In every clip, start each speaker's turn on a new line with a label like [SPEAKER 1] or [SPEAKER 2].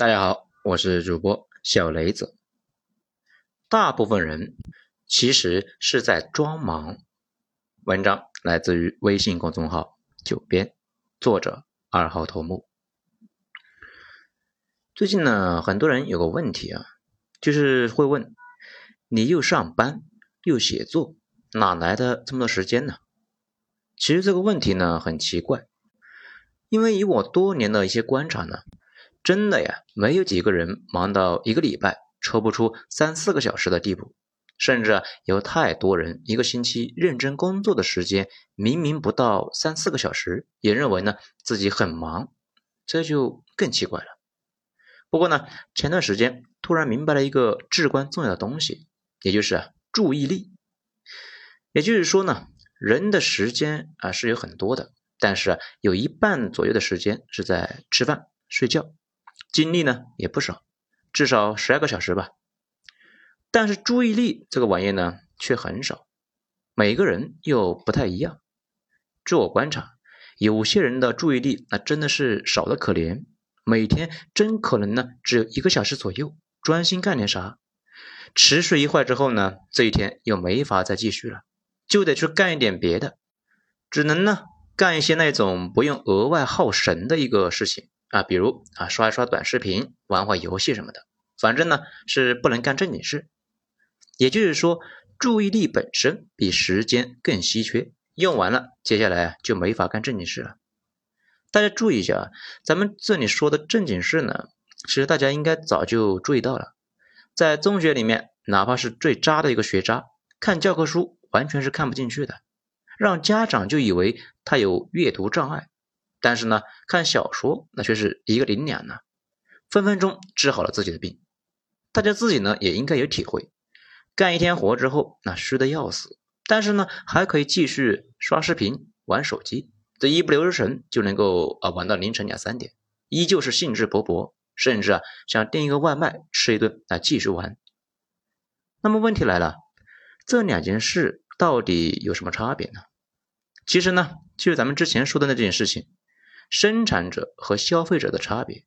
[SPEAKER 1] 大家好，我是主播小雷子。大部分人其实是在装忙。文章来自于微信公众号“九编”，作者二号头目。最近呢，很多人有个问题啊，就是会问：你又上班又写作，哪来的这么多时间呢？其实这个问题呢很奇怪，因为以我多年的一些观察呢。真的呀，没有几个人忙到一个礼拜抽不出三四个小时的地步，甚至有太多人一个星期认真工作的时间明明不到三四个小时，也认为呢自己很忙，这就更奇怪了。不过呢，前段时间突然明白了一个至关重要的东西，也就是注意力。也就是说呢，人的时间啊是有很多的，但是有一半左右的时间是在吃饭、睡觉。精力呢也不少，至少十二个小时吧。但是注意力这个玩意呢却很少，每个人又不太一样。据我观察，有些人的注意力那真的是少的可怜，每天真可能呢只有一个小时左右专心干点啥，持续一会儿之后呢，这一天又没法再继续了，就得去干一点别的，只能呢干一些那种不用额外耗神的一个事情。啊，比如啊，刷一刷短视频，玩会游戏什么的，反正呢是不能干正经事。也就是说，注意力本身比时间更稀缺，用完了，接下来就没法干正经事了。大家注意一下啊，咱们这里说的正经事呢，其实大家应该早就注意到了。在中学里面，哪怕是最渣的一个学渣，看教科书完全是看不进去的，让家长就以为他有阅读障碍。但是呢，看小说那却是一个灵两呢，分分钟治好了自己的病。大家自己呢也应该有体会，干一天活之后那虚的要死，但是呢还可以继续刷视频、玩手机，这一不留神就能够啊玩到凌晨两三点，依旧是兴致勃勃，甚至啊想订一个外卖吃一顿那继续玩。那么问题来了，这两件事到底有什么差别呢？其实呢就是咱们之前说的那件事情。生产者和消费者的差别。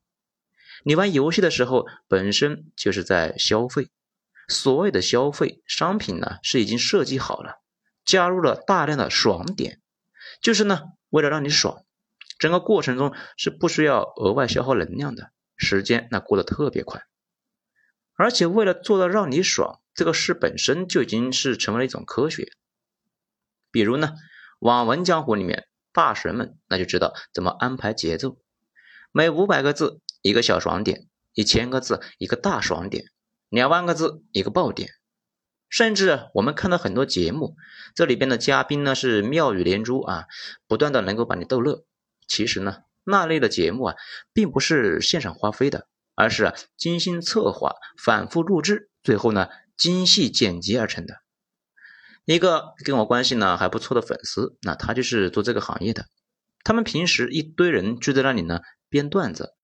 [SPEAKER 1] 你玩游戏的时候，本身就是在消费。所谓的消费商品呢，是已经设计好了，加入了大量的爽点，就是呢，为了让你爽。整个过程中是不需要额外消耗能量的，时间那过得特别快。而且为了做到让你爽，这个事本身就已经是成为了一种科学。比如呢，网文江湖里面。大神们那就知道怎么安排节奏，每五百个字一个小爽点，一千个字一个大爽点，两万个字一个爆点。甚至我们看到很多节目，这里边的嘉宾呢是妙语连珠啊，不断的能够把你逗乐。其实呢，那类的节目啊，并不是现场发挥的，而是精心策划、反复录制，最后呢精细剪辑而成的。一个跟我关系呢还不错的粉丝，那他就是做这个行业的。他们平时一堆人聚在那里呢编段子，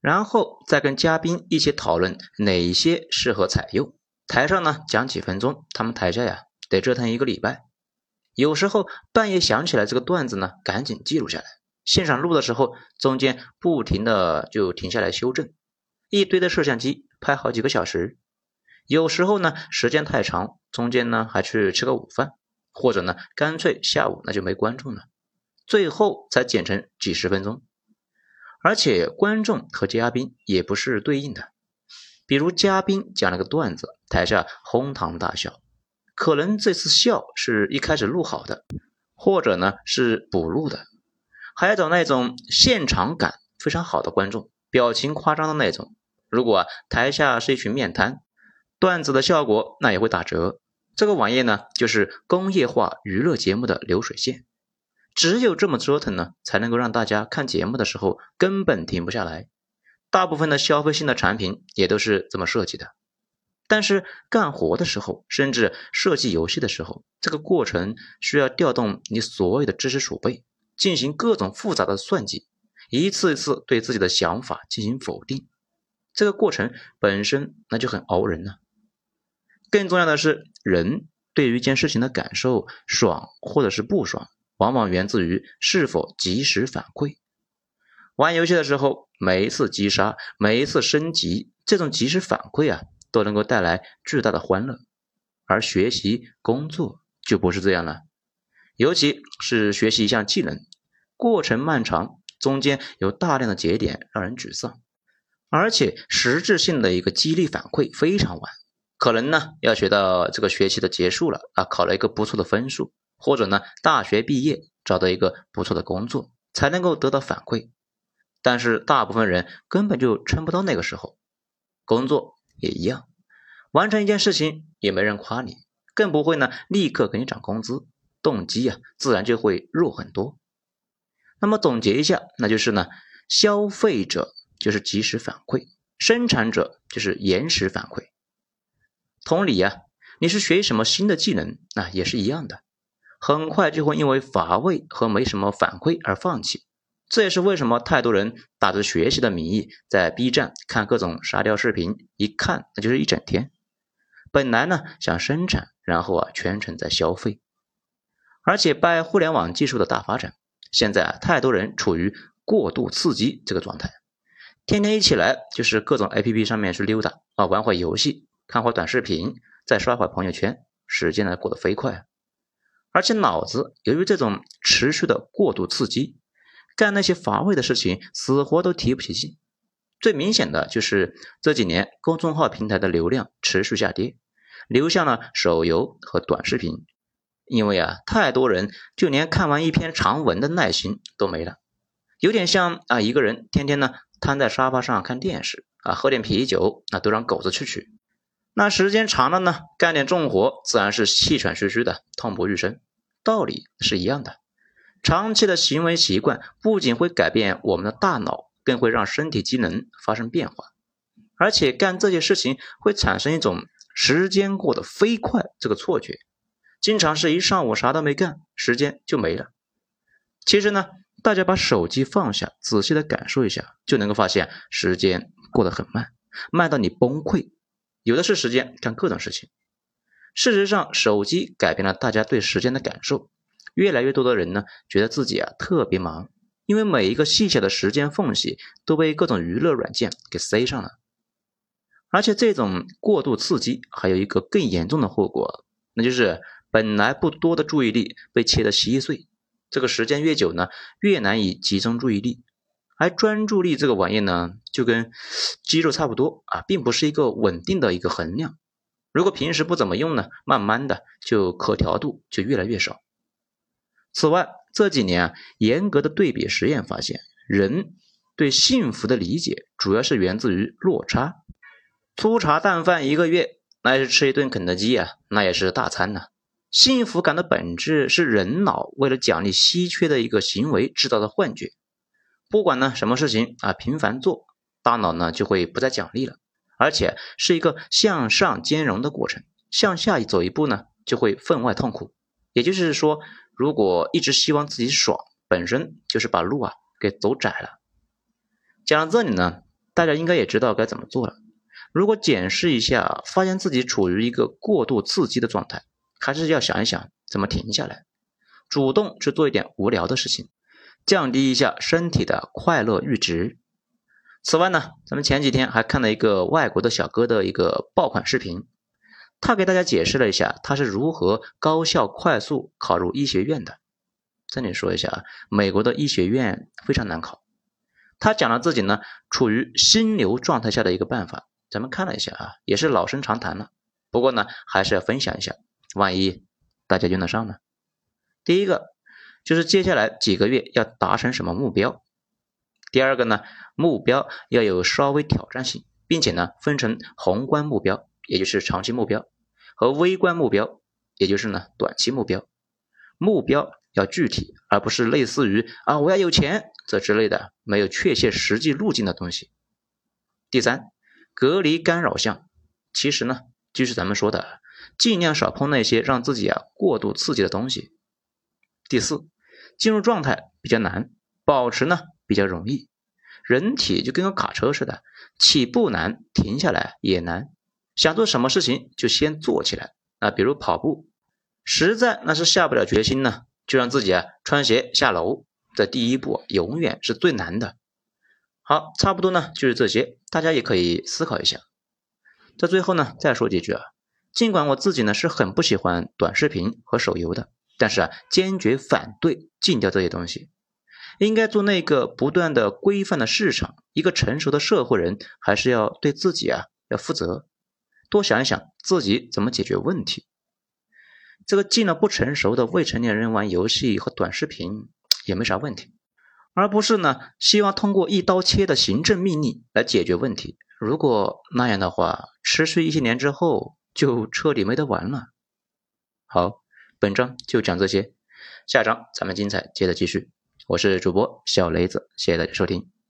[SPEAKER 1] 然后再跟嘉宾一起讨论哪些适合采用。台上呢讲几分钟，他们台下呀得折腾一个礼拜。有时候半夜想起来这个段子呢，赶紧记录下来。现场录的时候，中间不停的就停下来修正，一堆的摄像机拍好几个小时。有时候呢，时间太长，中间呢还去吃个午饭，或者呢干脆下午那就没观众了，最后才剪成几十分钟。而且观众和嘉宾也不是对应的，比如嘉宾讲了个段子，台下哄堂大笑，可能这次笑是一开始录好的，或者呢是补录的，还要找那种现场感非常好的观众，表情夸张的那种。如果台下是一群面瘫。段子的效果那也会打折。这个玩意呢，就是工业化娱乐节目的流水线。只有这么折腾呢，才能够让大家看节目的时候根本停不下来。大部分的消费性的产品也都是这么设计的。但是干活的时候，甚至设计游戏的时候，这个过程需要调动你所有的知识储备，进行各种复杂的算计，一次一次对自己的想法进行否定。这个过程本身那就很熬人呢。更重要的是，人对于一件事情的感受，爽或者是不爽，往往源自于是否及时反馈。玩游戏的时候，每一次击杀，每一次升级，这种及时反馈啊，都能够带来巨大的欢乐。而学习、工作就不是这样了，尤其是学习一项技能，过程漫长，中间有大量的节点让人沮丧，而且实质性的一个激励反馈非常晚，可能呢要学到这个学期的结束了啊，考了一个不错的分数，或者呢大学毕业找到一个不错的工作，才能够得到反馈。但是大部分人根本就撑不到那个时候，工作也一样，完成一件事情也没人夸你，更不会呢立刻给你涨工资，动机啊自然就会弱很多。那么总结一下，那就是呢，消费者就是及时反馈，生产者就是延时反馈。同理呀，你是学什么新的技能啊，也是一样的，很快就会因为乏味和没什么反馈而放弃。这也是为什么太多人打着学习的名义在 B 站看各种沙雕视频，一看那就是一整天。本来呢想生产，然后啊全程在消费。而且拜互联网技术的大发展，现在啊太多人处于过度刺激这个状态，天天一起来就是各种 APP 上面去溜达啊，玩会游戏，看会短视频，再刷会朋友圈，时间呢过得飞快。而且脑子由于这种持续的过度刺激。干那些乏味的事情，死活都提不起劲。最明显的就是这几年公众号平台的流量持续下跌，流向了手游和短视频。因为啊，太多人就连看完一篇长文的耐心都没了，有点像啊一个人天天呢瘫在沙发上看电视啊，喝点啤酒，那都让狗子去取。那时间长了呢，干点重活自然是气喘吁吁的，痛不欲生。道理是一样的。长期的行为习惯不仅会改变我们的大脑，更会让身体机能发生变化，而且干这些事情会产生一种时间过得飞快这个错觉，经常是一上午啥都没干，时间就没了。其实呢，大家把手机放下，仔细的感受一下，就能够发现时间过得很慢，慢到你崩溃，有的是时间干各种事情。事实上，手机改变了大家对时间的感受。越来越多的人呢，觉得自己啊特别忙，因为每一个细小的时间缝隙都被各种娱乐软件给塞上了。而且这种过度刺激还有一个更严重的后果，那就是本来不多的注意力被切得稀碎。这个时间越久呢，越难以集中注意力。而专注力这个玩意呢，就跟肌肉差不多啊，并不是一个稳定的一个衡量。如果平时不怎么用呢，慢慢的就可调度就越来越少。此外，这几年啊，严格的对比实验发现，人对幸福的理解主要是源自于落差。粗茶淡饭一个月，那是吃一顿肯德基啊，那也是大餐呐。幸福感的本质是人脑为了奖励稀缺的一个行为制造的幻觉。不管呢什么事情啊，频繁做，大脑呢就会不再奖励了，而且是一个向上兼容的过程。向下走一步呢，就会分外痛苦。也就是说。如果一直希望自己爽，本身就是把路啊给走窄了。讲到这里呢，大家应该也知道该怎么做了。如果检视一下，发现自己处于一个过度刺激的状态，还是要想一想怎么停下来，主动去做一点无聊的事情，降低一下身体的快乐阈值。此外呢，咱们前几天还看了一个外国的小哥的一个爆款视频。他给大家解释了一下他是如何高效快速考入医学院的。这里说一下啊，美国的医学院非常难考。他讲了自己呢处于心流状态下的一个办法，咱们看了一下啊，也是老生常谈了。不过呢，还是要分享一下，万一大家用得上呢。第一个就是接下来几个月要达成什么目标。第二个呢，目标要有稍微挑战性，并且呢分成宏观目标，也就是长期目标。和微观目标，也就是呢短期目标，目标要具体，而不是类似于啊我要有钱这之类的没有确切实际路径的东西。第三，隔离干扰项，其实呢就是咱们说的，尽量少碰那些让自己啊过度刺激的东西。第四，进入状态比较难，保持呢比较容易。人体就跟个卡车似的，起步难，停下来也难。想做什么事情就先做起来啊，比如跑步，实在那是下不了决心呢，就让自己啊穿鞋下楼。这第一步永远是最难的，好，差不多呢就是这些，大家也可以思考一下。在最后呢，再说几句啊，尽管我自己呢是很不喜欢短视频和手游的，但是啊，坚决反对禁掉这些东西。应该做那个不断的规范的市场，一个成熟的社会人还是要对自己啊要负责，多想一想自己怎么解决问题。这个禁了不成熟的未成年人玩游戏和短视频也没啥问题，而不是呢希望通过一刀切的行政命令来解决问题。如果那样的话，持续一些年之后就彻底没得玩了。好，本章就讲这些，下章咱们精彩接着继续。我是主播小雷子，谢谢大家收听。